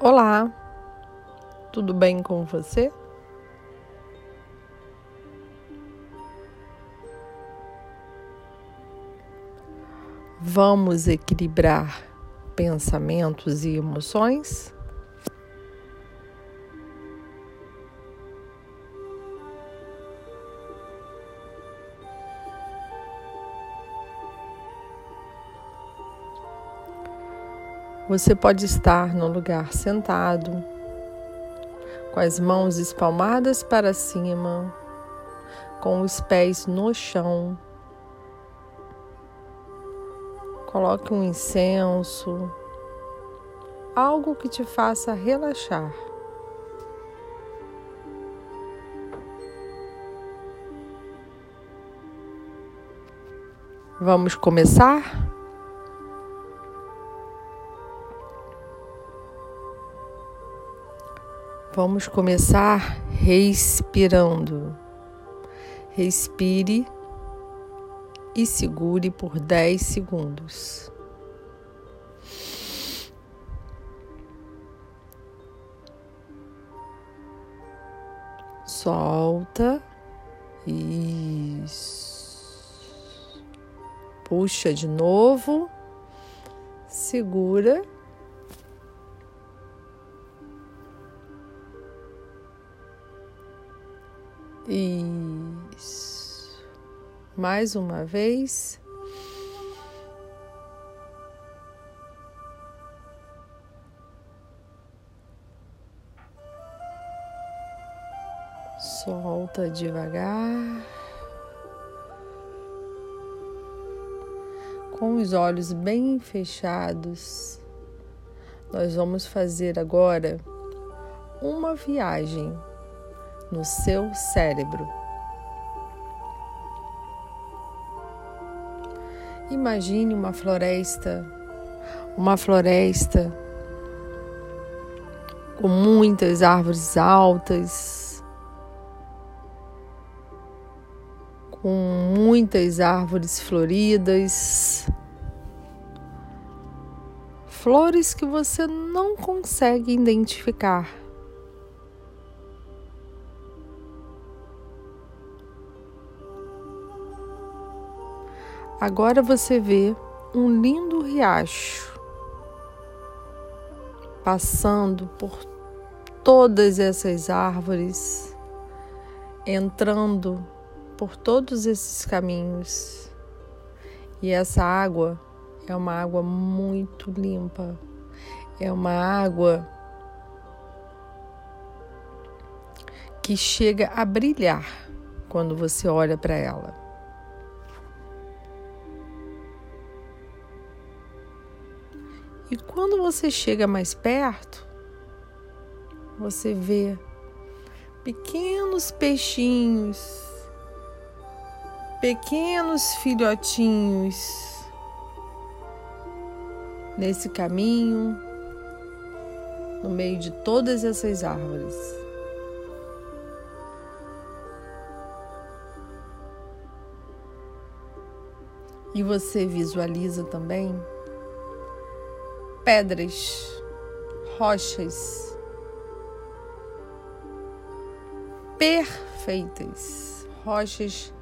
Olá, tudo bem com você? Vamos equilibrar pensamentos e emoções? Você pode estar no lugar sentado, com as mãos espalmadas para cima, com os pés no chão. Coloque um incenso, algo que te faça relaxar. Vamos começar? Vamos começar respirando. Respire e segure por 10 segundos. Solta. Isso. Puxa de novo. Segura. Isso. Mais uma vez. Solta devagar. Com os olhos bem fechados, nós vamos fazer agora uma viagem no seu cérebro. Imagine uma floresta, uma floresta com muitas árvores altas, com muitas árvores floridas, flores que você não consegue identificar. Agora você vê um lindo riacho passando por todas essas árvores, entrando por todos esses caminhos. E essa água é uma água muito limpa, é uma água que chega a brilhar quando você olha para ela. E quando você chega mais perto, você vê pequenos peixinhos, pequenos filhotinhos nesse caminho, no meio de todas essas árvores. E você visualiza também pedras, rochas perfeitas, rochas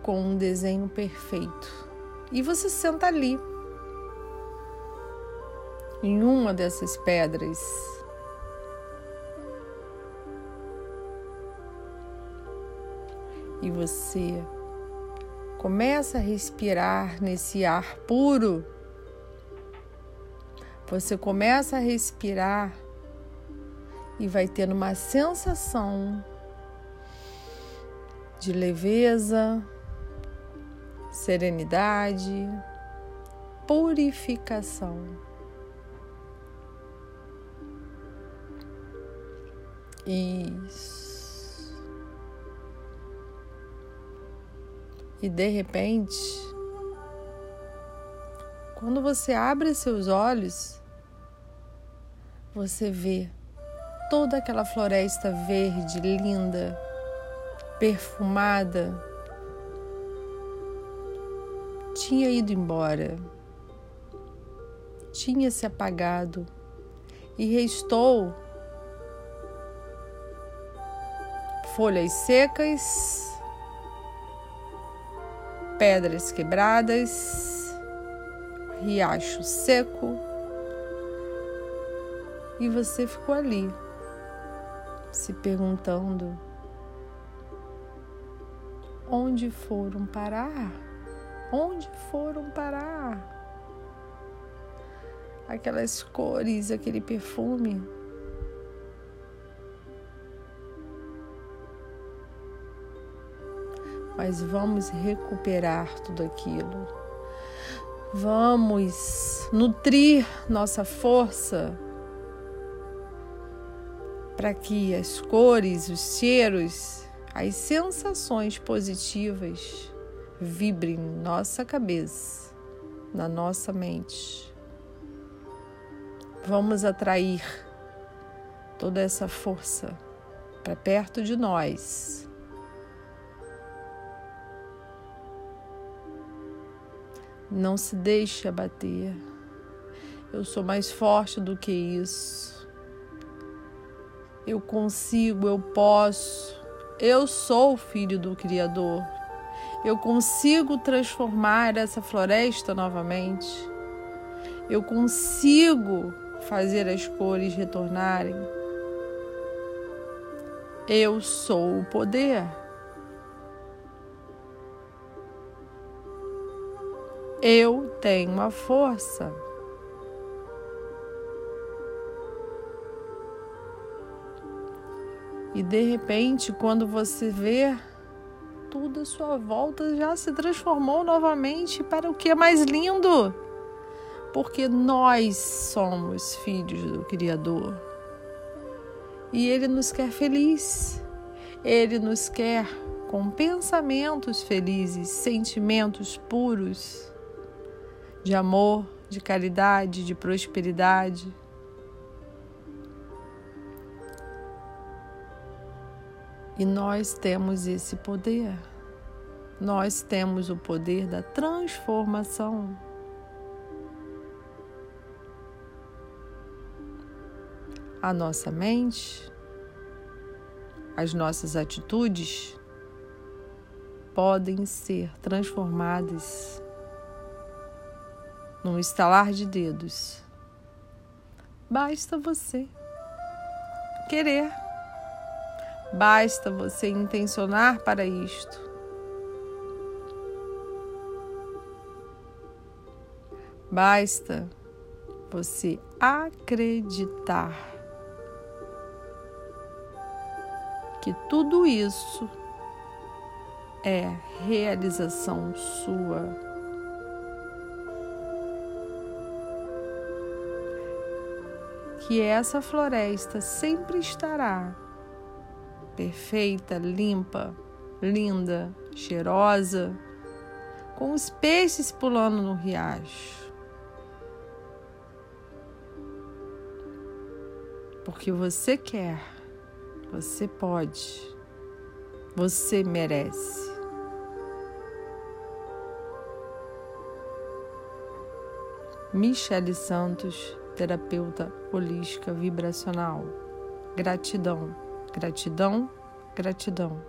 com um desenho perfeito. E você senta ali, em uma dessas pedras. E você começa a respirar nesse ar puro você começa a respirar e vai tendo uma sensação de leveza, serenidade, purificação. Isso. E de repente, quando você abre seus olhos, você vê toda aquela floresta verde, linda, perfumada, tinha ido embora, tinha se apagado e restou folhas secas, pedras quebradas, riacho seco, e você ficou ali, se perguntando onde foram parar? Onde foram parar? Aquelas cores, aquele perfume. Mas vamos recuperar tudo aquilo. Vamos nutrir nossa força para que as cores, os cheiros, as sensações positivas vibrem em nossa cabeça, na nossa mente. Vamos atrair toda essa força para perto de nós. Não se deixe abater. Eu sou mais forte do que isso. Eu consigo, eu posso. Eu sou o filho do Criador. Eu consigo transformar essa floresta novamente. Eu consigo fazer as cores retornarem. Eu sou o poder. Eu tenho a força. E de repente, quando você vê, tudo à sua volta já se transformou novamente para o que é mais lindo. Porque nós somos filhos do Criador. E Ele nos quer feliz. Ele nos quer com pensamentos felizes, sentimentos puros de amor, de caridade, de prosperidade. E nós temos esse poder. Nós temos o poder da transformação. A nossa mente, as nossas atitudes podem ser transformadas num estalar de dedos. Basta você querer. Basta você intencionar para isto. Basta você acreditar que tudo isso é realização sua. Que essa floresta sempre estará perfeita, limpa, linda, cheirosa, com os peixes pulando no riacho. Porque você quer, você pode, você merece. Michele Santos, terapeuta holística vibracional. Gratidão. Gratidão, gratidão.